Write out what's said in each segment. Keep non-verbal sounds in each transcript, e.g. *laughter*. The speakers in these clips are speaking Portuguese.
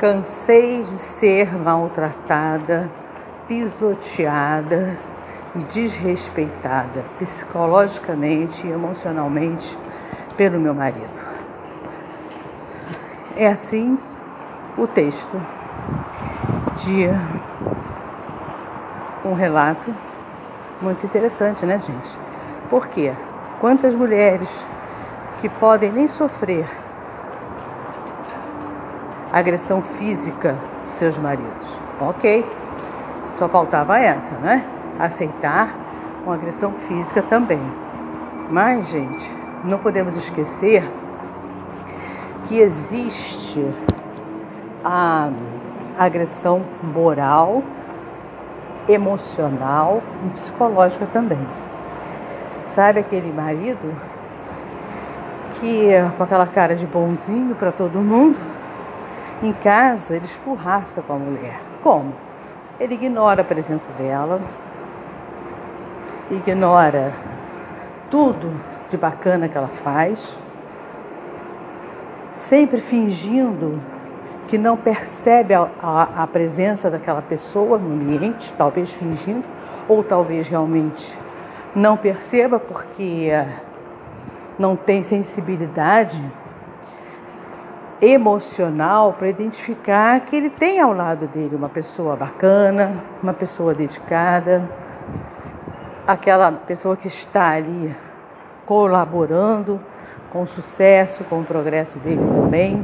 Cansei de ser maltratada, pisoteada e desrespeitada psicologicamente e emocionalmente pelo meu marido. É assim o texto de um relato muito interessante, né, gente? Por quê? Quantas mulheres que podem nem sofrer agressão física dos seus maridos. Ok, só faltava essa, né? Aceitar uma agressão física também. Mas, gente, não podemos esquecer que existe a agressão moral, emocional e psicológica também. Sabe aquele marido que com aquela cara de bonzinho para todo mundo, em casa ele escorraça com a mulher. Como? Ele ignora a presença dela, ignora tudo de bacana que ela faz, sempre fingindo que não percebe a, a, a, presença daquela pessoa no ambiente, talvez fingindo, ou talvez realmente não perceba porque não tem sensibilidade emocional para identificar que ele tem ao lado dele uma pessoa bacana, uma pessoa dedicada, aquela pessoa que está ali colaborando com o sucesso, com o progresso dele também.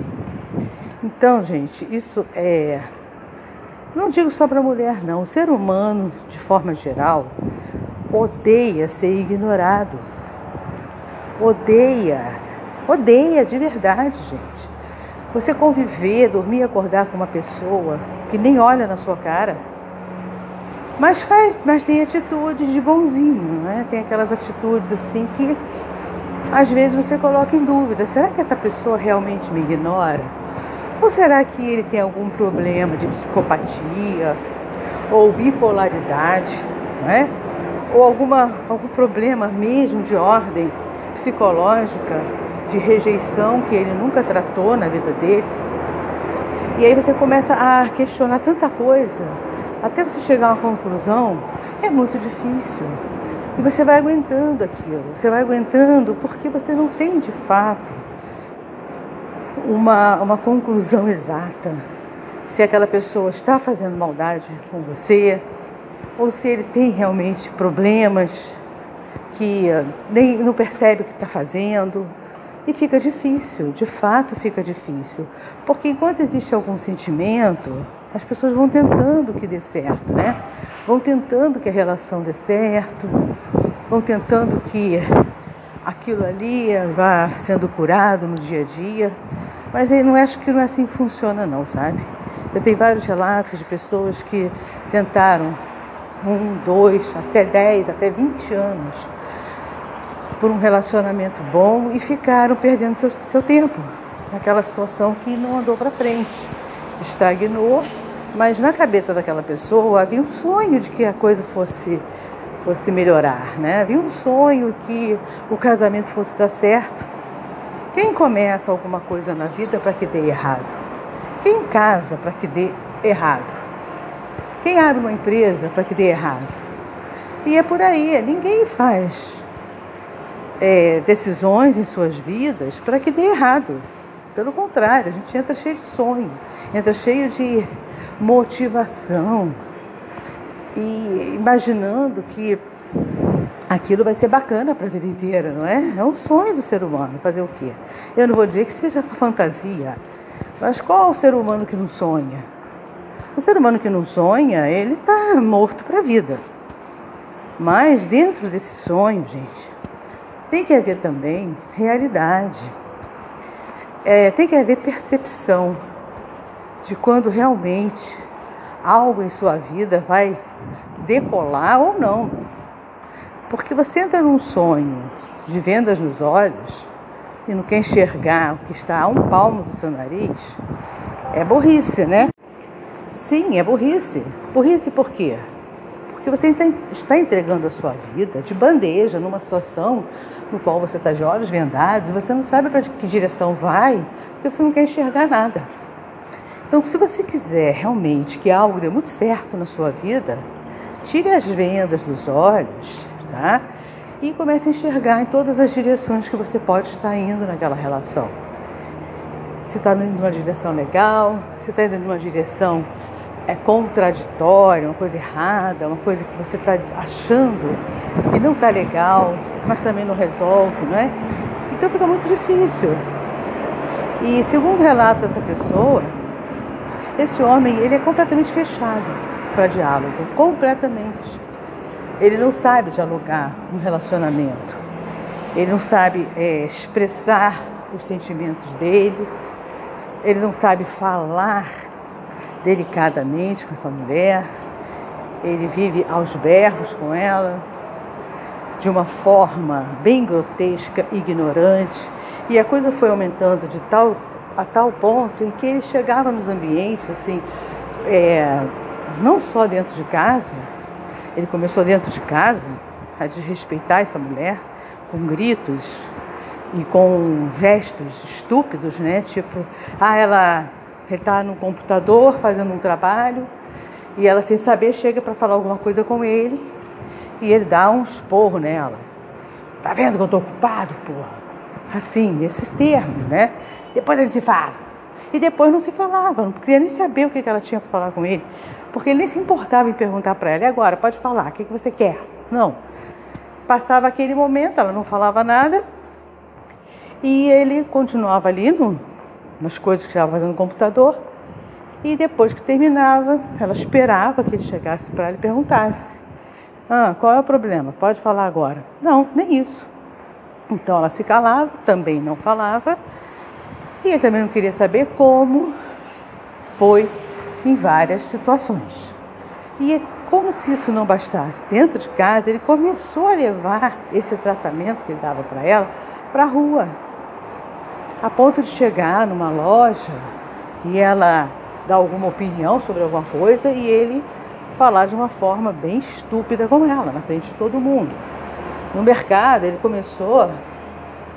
Então, gente, isso é. Não digo só para mulher, não. O ser humano, de forma geral, odeia ser ignorado. Odeia. Odeia de verdade, gente. Você conviver, dormir e acordar com uma pessoa que nem olha na sua cara, mas faz, mas tem atitudes de bonzinho, né? Tem aquelas atitudes assim que às vezes você coloca em dúvida, será que essa pessoa realmente me ignora? Ou será que ele tem algum problema de psicopatia ou bipolaridade, né? Ou alguma, algum problema mesmo de ordem psicológica de rejeição que ele nunca tratou na vida dele. E aí você começa a questionar tanta coisa, até você chegar a uma conclusão, é muito difícil. E você vai aguentando aquilo, você vai aguentando porque você não tem de fato uma, uma conclusão exata se aquela pessoa está fazendo maldade com você ou se ele tem realmente problemas que nem não percebe o que está fazendo e fica difícil, de fato fica difícil. Porque enquanto existe algum sentimento, as pessoas vão tentando que dê certo, né? Vão tentando que a relação dê certo, vão tentando que aquilo ali vá sendo curado no dia a dia. Mas eu não acho que não é assim que funciona não, sabe? Eu tenho vários relatos de pessoas que tentaram um, dois, até dez, até vinte anos por um relacionamento bom e ficaram perdendo seu, seu tempo naquela situação que não andou para frente, estagnou, mas na cabeça daquela pessoa havia um sonho de que a coisa fosse fosse melhorar, né? Havia um sonho que o casamento fosse dar certo. Quem começa alguma coisa na vida para que dê errado? Quem casa para que dê errado? Quem abre uma empresa para que dê errado? E é por aí, ninguém faz é, decisões em suas vidas para que dê errado. Pelo contrário, a gente entra cheio de sonho, entra cheio de motivação e imaginando que aquilo vai ser bacana para a vida inteira, não é? É um sonho do ser humano fazer o quê? Eu não vou dizer que seja fantasia, mas qual é o ser humano que não sonha? O ser humano que não sonha, ele está morto para a vida. Mas dentro desse sonho, gente, tem que haver também realidade. É, tem que haver percepção de quando realmente algo em sua vida vai decolar ou não. Porque você entra num sonho de vendas nos olhos e não quer enxergar o que está a um palmo do seu nariz, é burrice, né? Sim, é burrice. Burrice por quê? Porque você está entregando a sua vida de bandeja numa situação no qual você está de olhos vendados você não sabe para que direção vai, porque você não quer enxergar nada. Então, se você quiser realmente que algo dê muito certo na sua vida, tire as vendas dos olhos, tá? E comece a enxergar em todas as direções que você pode estar indo naquela relação. Se está indo numa direção legal, se está indo numa direção é contraditória, uma coisa errada, uma coisa que você está achando que não está legal, mas também não resolve, não é? Então fica muito difícil. E segundo relato dessa pessoa, esse homem ele é completamente fechado para diálogo, completamente. Ele não sabe dialogar um relacionamento. Ele não sabe é, expressar os sentimentos dele. Ele não sabe falar delicadamente com essa mulher, ele vive aos berros com ela, de uma forma bem grotesca, ignorante, e a coisa foi aumentando de tal a tal ponto em que ele chegava nos ambientes assim, é, não só dentro de casa, ele começou dentro de casa a desrespeitar essa mulher com gritos e com gestos estúpidos, né? Tipo, ah, ela ele está no computador fazendo um trabalho e ela, sem saber, chega para falar alguma coisa com ele e ele dá um esporro nela. Tá vendo que eu tô ocupado, porra? Assim, nesses termos, né? Depois ele se fala. E depois não se falava, não queria nem saber o que ela tinha para falar com ele, porque ele nem se importava em perguntar para ela. E agora, pode falar, o que você quer? Não. Passava aquele momento, ela não falava nada e ele continuava ali no, nas coisas que estava fazendo no computador. E depois que terminava, ela esperava que ele chegasse para ela e perguntasse: ah, qual é o problema? Pode falar agora. Não, nem isso. Então ela se calava, também não falava, e ele também não queria saber como foi em várias situações. E é como se isso não bastasse, dentro de casa ele começou a levar esse tratamento que ele dava para ela para a rua a ponto de chegar numa loja e ela dar alguma opinião sobre alguma coisa e ele falar de uma forma bem estúpida com ela, na frente de todo mundo. No mercado, ele começou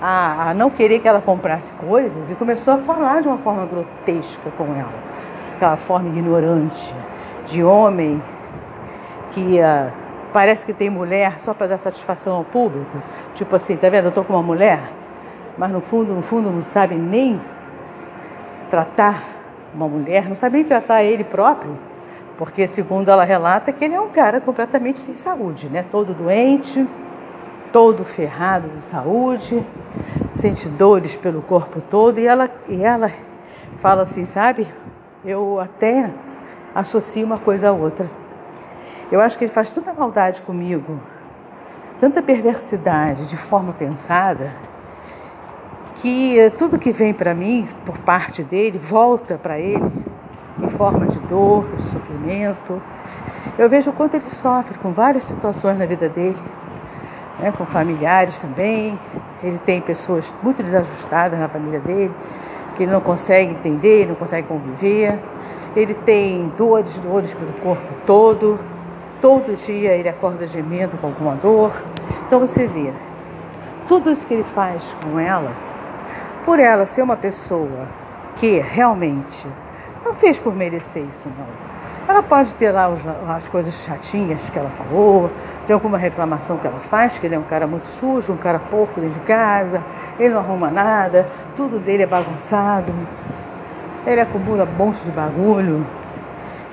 a, a não querer que ela comprasse coisas e começou a falar de uma forma grotesca com ela, aquela forma ignorante de homem que uh, parece que tem mulher só para dar satisfação ao público. Tipo assim, tá vendo? Eu tô com uma mulher, mas no fundo, no fundo não sabe nem tratar uma mulher, não sabe nem tratar ele próprio, porque segundo ela relata que ele é um cara completamente sem saúde, né? Todo doente, todo ferrado de saúde, sente dores pelo corpo todo e ela e ela fala assim, sabe? Eu até associo uma coisa a outra. Eu acho que ele faz tanta maldade comigo, tanta perversidade de forma pensada, que tudo que vem para mim por parte dele volta para ele em forma de dor, de sofrimento. Eu vejo o quanto ele sofre com várias situações na vida dele, né, com familiares também. Ele tem pessoas muito desajustadas na família dele, que ele não consegue entender, não consegue conviver. Ele tem dores, dores pelo corpo todo. Todo dia ele acorda gemendo com alguma dor. Então você vê, tudo isso que ele faz com ela por ela ser uma pessoa que realmente não fez por merecer isso, não. Ela pode ter lá as coisas chatinhas que ela falou, tem alguma reclamação que ela faz, que ele é um cara muito sujo, um cara porco dentro de casa, ele não arruma nada, tudo dele é bagunçado, ele acumula monte de bagulho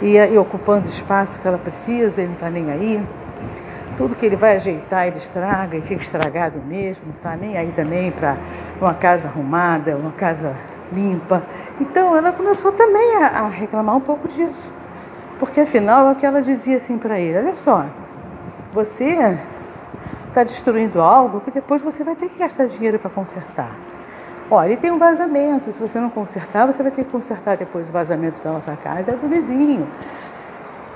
e, e ocupando espaço que ela precisa, ele não está nem aí. Tudo que ele vai ajeitar, ele estraga e fica estragado mesmo, não está nem aí também para uma casa arrumada, uma casa limpa. Então ela começou também a, a reclamar um pouco disso. Porque afinal é o que ela dizia assim para ele, olha só, você está destruindo algo que depois você vai ter que gastar dinheiro para consertar. Olha, e tem um vazamento, se você não consertar, você vai ter que consertar depois o vazamento da nossa casa, do vizinho.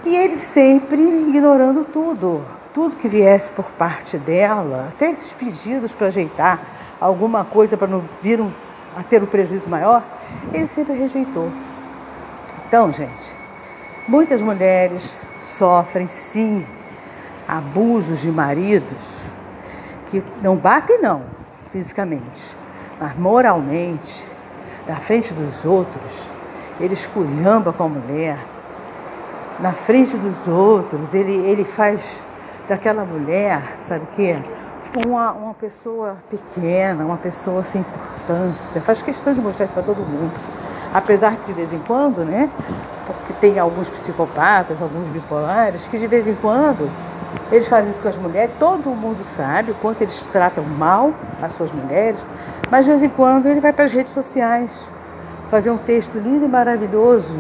E ele sempre ignorando tudo tudo que viesse por parte dela, até esses pedidos para ajeitar alguma coisa para não vir um, a ter um prejuízo maior, ele sempre rejeitou. Então, gente, muitas mulheres sofrem sim abusos de maridos que não batem não fisicamente, mas moralmente, na frente dos outros, ele esculhamba com a mulher, na frente dos outros, ele, ele faz daquela mulher, sabe o quê? Uma, uma pessoa pequena, uma pessoa sem importância. Faz questão de mostrar isso para todo mundo. Apesar que de vez em quando, né? Porque tem alguns psicopatas, alguns bipolares, que de vez em quando eles fazem isso com as mulheres. Todo mundo sabe o quanto eles tratam mal as suas mulheres, mas de vez em quando ele vai para as redes sociais fazer um texto lindo e maravilhoso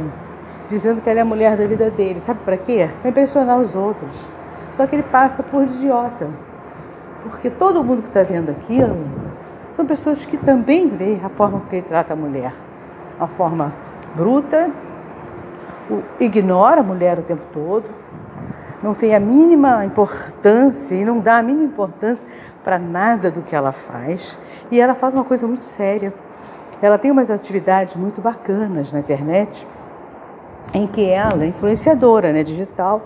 dizendo que ela é a mulher da vida dele. Sabe para quê? Para impressionar os outros. Só que ele passa por idiota. Porque todo mundo que está vendo aquilo são pessoas que também vê a forma que ele trata a mulher. Uma forma bruta, ignora a mulher o tempo todo, não tem a mínima importância e não dá a mínima importância para nada do que ela faz. E ela faz uma coisa muito séria. Ela tem umas atividades muito bacanas na internet em que ela é influenciadora, né, digital.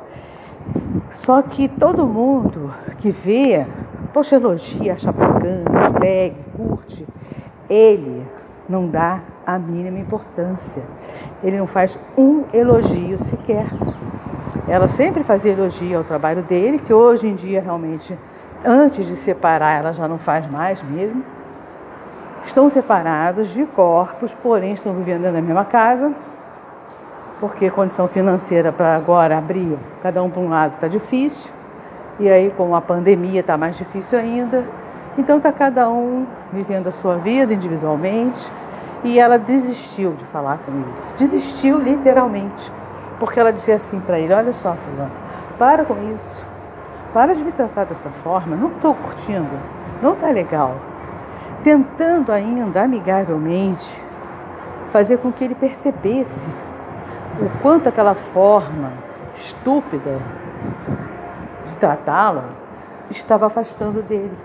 Só que todo mundo que vê, poxa, elogia, acha bacana, segue, curte, ele não dá a mínima importância. Ele não faz um elogio sequer. Ela sempre fazia elogio ao trabalho dele, que hoje em dia realmente, antes de separar, ela já não faz mais mesmo. Estão separados de corpos, porém estão vivendo na mesma casa, porque condição financeira para agora abrir, cada um para um lado está difícil, e aí com a pandemia está mais difícil ainda. Então está cada um vivendo a sua vida individualmente e ela desistiu de falar comigo. Desistiu literalmente. Porque ela dizia assim para ele: Olha só, Fulano, para com isso. Para de me tratar dessa forma. Não estou curtindo. Não está legal. Tentando ainda, amigavelmente, fazer com que ele percebesse o quanto aquela forma estúpida de tratá-la estava afastando dele.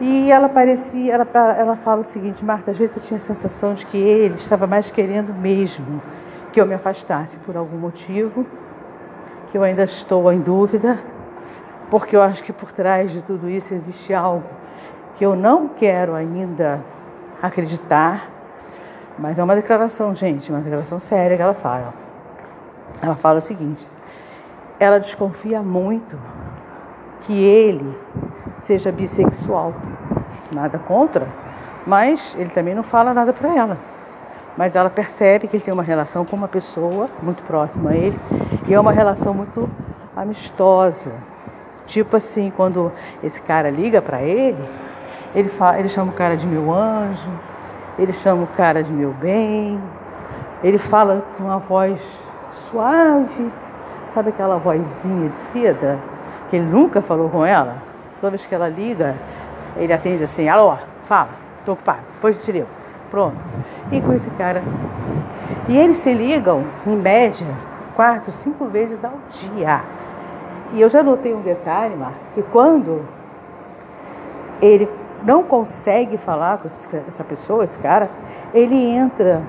E ela parecia, ela, ela fala o seguinte, Marta, às vezes eu tinha a sensação de que ele estava mais querendo mesmo que eu me afastasse por algum motivo, que eu ainda estou em dúvida, porque eu acho que por trás de tudo isso existe algo que eu não quero ainda acreditar, mas é uma declaração, gente, uma declaração séria que ela fala. Ela fala o seguinte: ela desconfia muito que ele seja bissexual. Nada contra, mas ele também não fala nada para ela. Mas ela percebe que ele tem uma relação com uma pessoa muito próxima a ele e é uma relação muito amistosa. Tipo assim, quando esse cara liga para ele, ele, fala, ele chama o cara de meu anjo, ele chama o cara de meu bem, ele fala com uma voz suave, sabe aquela vozinha de seda que ele nunca falou com ela? Toda vez que ela liga, ele atende assim: alô, fala, tô ocupado, depois te ligo. Pronto. E com esse cara. E eles se ligam, em média, quatro, cinco vezes ao dia. E eu já notei um detalhe, Marco, que quando ele não consegue falar com essa pessoa, esse cara, ele entra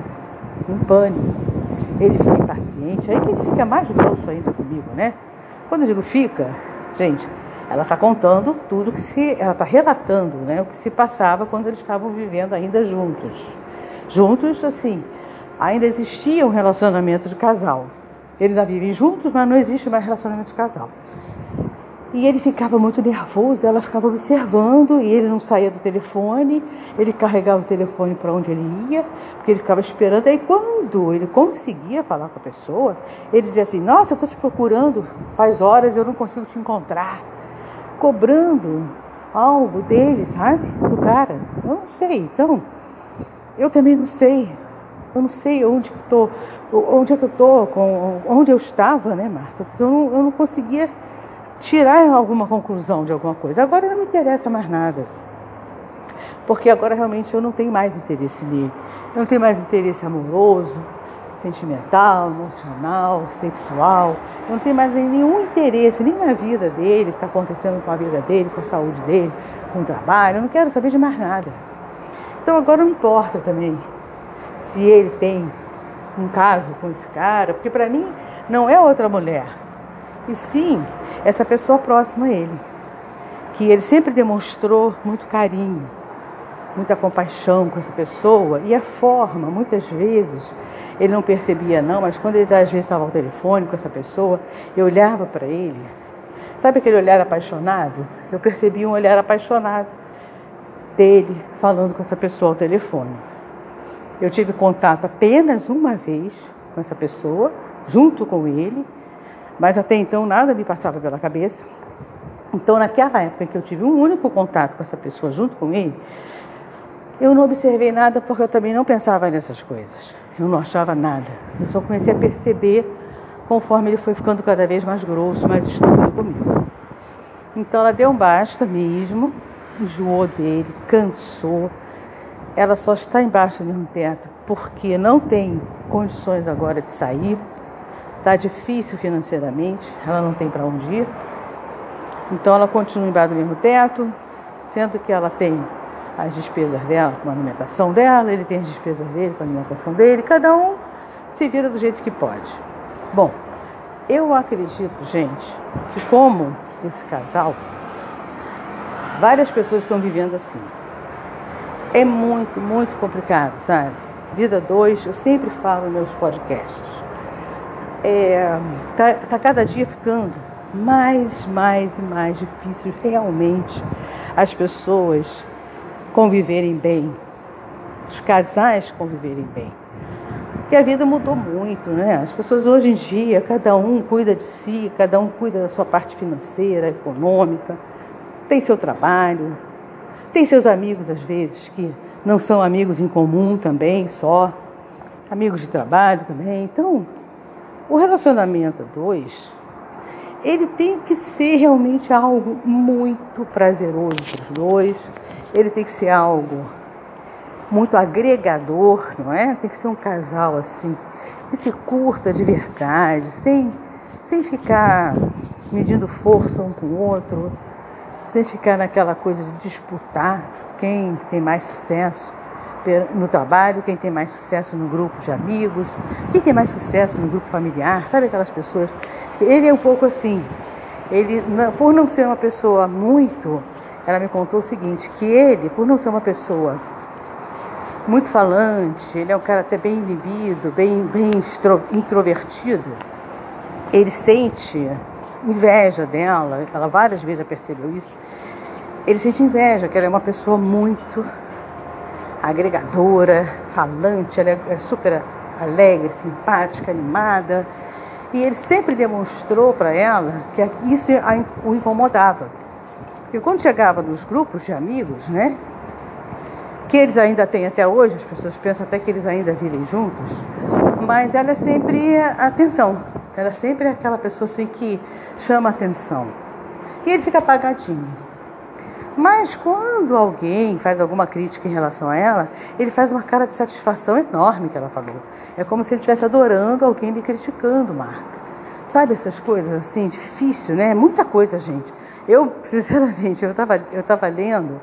em pânico, ele fica impaciente, aí que ele fica mais grosso ainda comigo, né? Quando eu digo fica, gente, ela está contando tudo que se. Ela está relatando né, o que se passava quando eles estavam vivendo ainda juntos. Juntos, assim, ainda existia um relacionamento de casal. Eles já vivem juntos, mas não existe mais relacionamento de casal. E ele ficava muito nervoso, ela ficava observando e ele não saía do telefone, ele carregava o telefone para onde ele ia, porque ele ficava esperando. Aí quando ele conseguia falar com a pessoa, ele dizia assim: Nossa, eu estou te procurando faz horas, eu não consigo te encontrar. Cobrando algo dele, sabe? Do cara. Eu não sei. Então, eu também não sei. Eu não sei onde estou, onde é que eu estou, onde eu estava, né, Marta? Porque eu não, eu não conseguia tirar alguma conclusão de alguma coisa. Agora não me interessa mais nada. Porque agora realmente eu não tenho mais interesse nele. Eu não tenho mais interesse amoroso, sentimental, emocional, sexual. Eu não tenho mais nenhum interesse nem na vida dele, o que está acontecendo com a vida dele, com a saúde dele, com o trabalho. Eu não quero saber de mais nada. Então agora não importa também se ele tem um caso com esse cara, porque para mim não é outra mulher e sim essa pessoa próxima a ele, que ele sempre demonstrou muito carinho, muita compaixão com essa pessoa e a forma, muitas vezes, ele não percebia não, mas quando ele às vezes estava ao telefone com essa pessoa, eu olhava para ele, sabe aquele olhar apaixonado? Eu percebi um olhar apaixonado dele falando com essa pessoa ao telefone. Eu tive contato apenas uma vez com essa pessoa, junto com ele, mas até então nada me passava pela cabeça. Então, naquela época que eu tive um único contato com essa pessoa junto com ele, eu não observei nada porque eu também não pensava nessas coisas. Eu não achava nada. Eu só comecei a perceber conforme ele foi ficando cada vez mais grosso, mais estúpido comigo. Então ela deu um basta mesmo, enjoou dele, cansou. Ela só está embaixo do mesmo teto porque não tem condições agora de sair. Está difícil financeiramente, ela não tem para onde ir. Então ela continua embaixo do mesmo teto, sendo que ela tem as despesas dela com a alimentação dela, ele tem as despesas dele com a alimentação dele, cada um se vira do jeito que pode. Bom, eu acredito, gente, que como esse casal, várias pessoas estão vivendo assim. É muito, muito complicado, sabe? Vida 2, eu sempre falo nos meus podcasts. É, tá, tá cada dia ficando mais, mais e mais difícil realmente as pessoas conviverem bem, os casais conviverem bem. Porque a vida mudou muito, né? As pessoas hoje em dia, cada um cuida de si, cada um cuida da sua parte financeira, econômica, tem seu trabalho, tem seus amigos às vezes que não são amigos em comum também, só amigos de trabalho também. Então, o relacionamento dois ele tem que ser realmente algo muito prazeroso para os dois, ele tem que ser algo muito agregador, não é? Tem que ser um casal assim, que se curta de verdade, sem, sem ficar medindo força um com o outro, sem ficar naquela coisa de disputar quem tem mais sucesso no trabalho, quem tem mais sucesso no grupo de amigos, quem tem mais sucesso no grupo familiar, sabe aquelas pessoas ele é um pouco assim. Ele, por não ser uma pessoa muito, ela me contou o seguinte, que ele, por não ser uma pessoa muito falante, ele é um cara até bem inibido, bem, bem introvertido, ele sente inveja dela, ela várias vezes já percebeu isso, ele sente inveja, que ela é uma pessoa muito agregadora, falante, ela é super alegre, simpática, animada, e ele sempre demonstrou para ela que isso o incomodava. E quando chegava nos grupos de amigos, né? Que eles ainda têm até hoje, as pessoas pensam até que eles ainda vivem juntos, mas ela é sempre atenção. Ela é sempre aquela pessoa assim que chama atenção. E ele fica apagadinho. Mas quando alguém faz alguma crítica em relação a ela, ele faz uma cara de satisfação enorme que ela falou. É como se ele estivesse adorando alguém me criticando, Marta. Sabe essas coisas assim, difícil, né? Muita coisa, gente. Eu, *laughs* sinceramente, eu estava eu tava lendo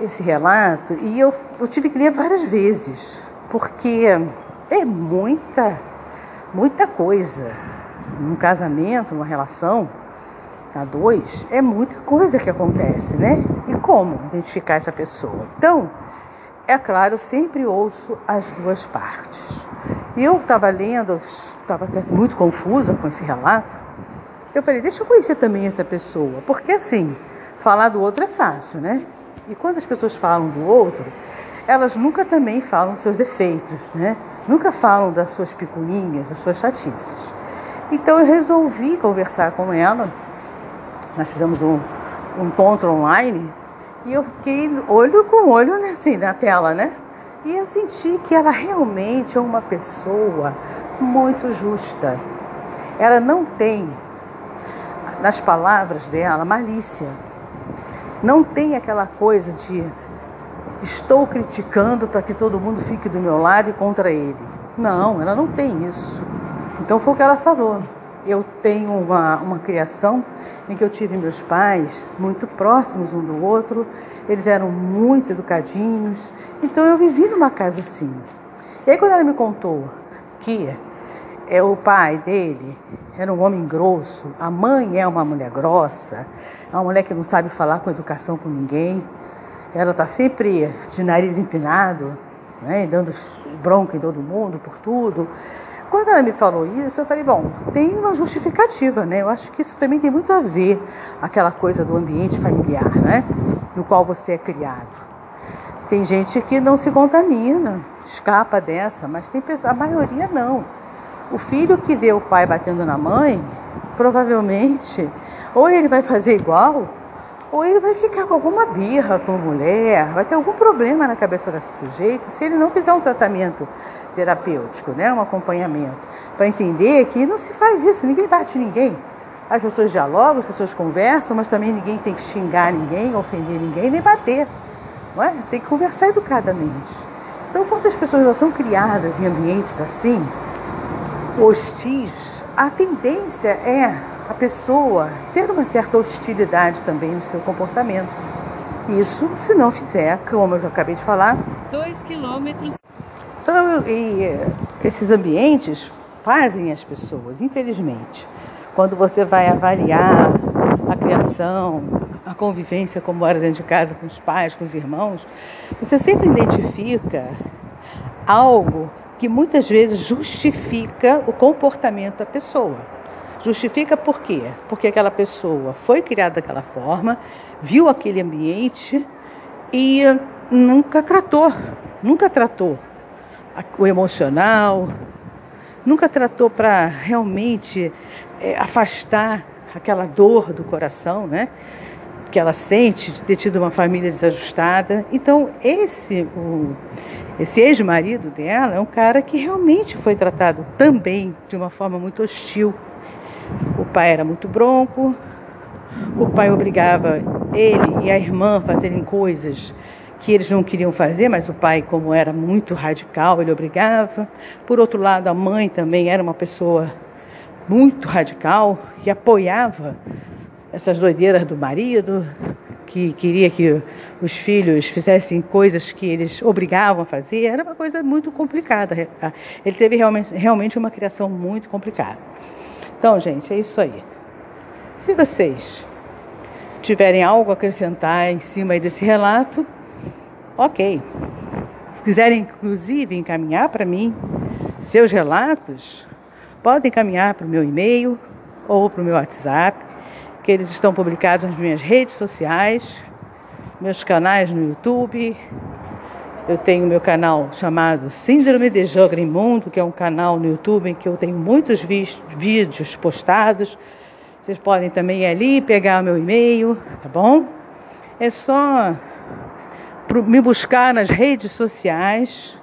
esse relato e eu, eu tive que ler várias vezes, porque é muita, muita coisa. Num casamento, numa relação, a dois, é muita coisa que acontece, né? E como identificar essa pessoa? Então, é claro, eu sempre ouço as duas partes. E eu estava lendo, estava muito confusa com esse relato. Eu falei, deixa eu conhecer também essa pessoa, porque assim, falar do outro é fácil, né? E quando as pessoas falam do outro, elas nunca também falam dos seus defeitos, né? Nunca falam das suas picuinhas, das suas chatices. Então eu resolvi conversar com ela nós fizemos um, um encontro online e eu fiquei olho com olho né, assim, na tela, né? E eu senti que ela realmente é uma pessoa muito justa. Ela não tem, nas palavras dela, malícia. Não tem aquela coisa de estou criticando para que todo mundo fique do meu lado e contra ele. Não, ela não tem isso. Então foi o que ela falou eu tenho uma, uma criação em que eu tive meus pais muito próximos um do outro, eles eram muito educadinhos, então eu vivi numa casa assim. E aí quando ela me contou que é o pai dele era um homem grosso, a mãe é uma mulher grossa, é uma mulher que não sabe falar com educação com ninguém, ela está sempre de nariz empinado, né, dando bronca em todo mundo por tudo. Quando ela me falou isso, eu falei, bom, tem uma justificativa, né? Eu acho que isso também tem muito a ver aquela coisa do ambiente familiar, né? No qual você é criado. Tem gente que não se contamina, escapa dessa, mas tem pessoa, a maioria não. O filho que vê o pai batendo na mãe, provavelmente, ou ele vai fazer igual, ou ele vai ficar com alguma birra com a mulher, vai ter algum problema na cabeça desse sujeito se ele não fizer um tratamento terapêutico, né? um acompanhamento, para entender que não se faz isso, ninguém bate ninguém. As pessoas dialogam, as pessoas conversam, mas também ninguém tem que xingar ninguém, ofender ninguém, nem bater. Não é? Tem que conversar educadamente. Então, quando as pessoas são criadas em ambientes assim, hostis, a tendência é a pessoa ter uma certa hostilidade também no seu comportamento. Isso se não fizer, como eu já acabei de falar, dois quilômetros. Então, e, esses ambientes fazem as pessoas, infelizmente. Quando você vai avaliar a criação, a convivência como era dentro de casa com os pais, com os irmãos, você sempre identifica algo que muitas vezes justifica o comportamento da pessoa. Justifica por quê? Porque aquela pessoa foi criada daquela forma, viu aquele ambiente e nunca tratou, nunca tratou o emocional, nunca tratou para realmente é, afastar aquela dor do coração, né? Que ela sente de ter tido uma família desajustada. Então, esse, o, esse ex-marido dela é um cara que realmente foi tratado também de uma forma muito hostil. O pai era muito bronco, o pai obrigava ele e a irmã a fazerem coisas que eles não queriam fazer, mas o pai, como era muito radical, ele obrigava. Por outro lado, a mãe também era uma pessoa muito radical e apoiava essas doideiras do marido, que queria que os filhos fizessem coisas que eles obrigavam a fazer. Era uma coisa muito complicada. Ele teve realmente, realmente uma criação muito complicada. Então, gente, é isso aí. Se vocês tiverem algo a acrescentar em cima desse relato, ok. Se quiserem, inclusive, encaminhar para mim seus relatos, podem encaminhar para o meu e-mail ou para o meu WhatsApp, que eles estão publicados nas minhas redes sociais, meus canais no YouTube. Eu tenho meu canal chamado Síndrome de Jogrimundo, que é um canal no YouTube em que eu tenho muitos vídeos postados. Vocês podem também ir ali pegar o meu e-mail, tá bom? É só me buscar nas redes sociais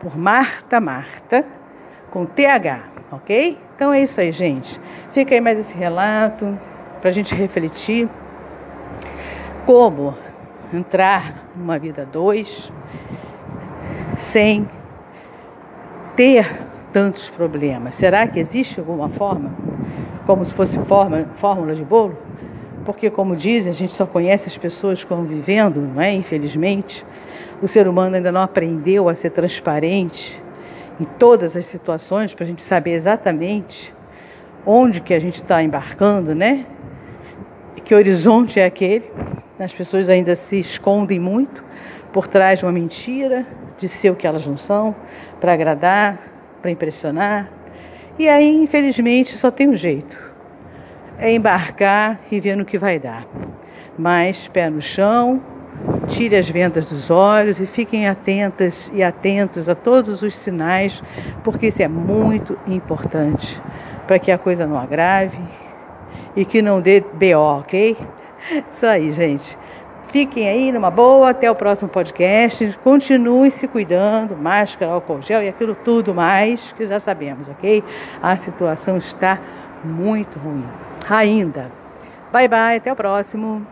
por Marta Marta com TH, ok? Então é isso aí, gente. Fica aí mais esse relato para a gente refletir como entrar numa vida dois sem ter tantos problemas. Será que existe alguma forma, como se fosse forma, fórmula de bolo? porque, como dizem, a gente só conhece as pessoas convivendo, não é? Infelizmente, o ser humano ainda não aprendeu a ser transparente em todas as situações para a gente saber exatamente onde que a gente está embarcando, né? Que horizonte é aquele? As pessoas ainda se escondem muito por trás de uma mentira, de ser o que elas não são, para agradar, para impressionar. E aí, infelizmente, só tem um jeito é embarcar e ver no que vai dar. Mas pé no chão, tire as vendas dos olhos e fiquem atentas e atentos a todos os sinais, porque isso é muito importante para que a coisa não agrave e que não dê BO, ok? *laughs* Isso aí, gente. Fiquem aí numa boa, até o próximo podcast. Continue se cuidando, máscara, álcool gel e aquilo tudo mais que já sabemos, ok? A situação está muito ruim ainda. Bye bye, até o próximo.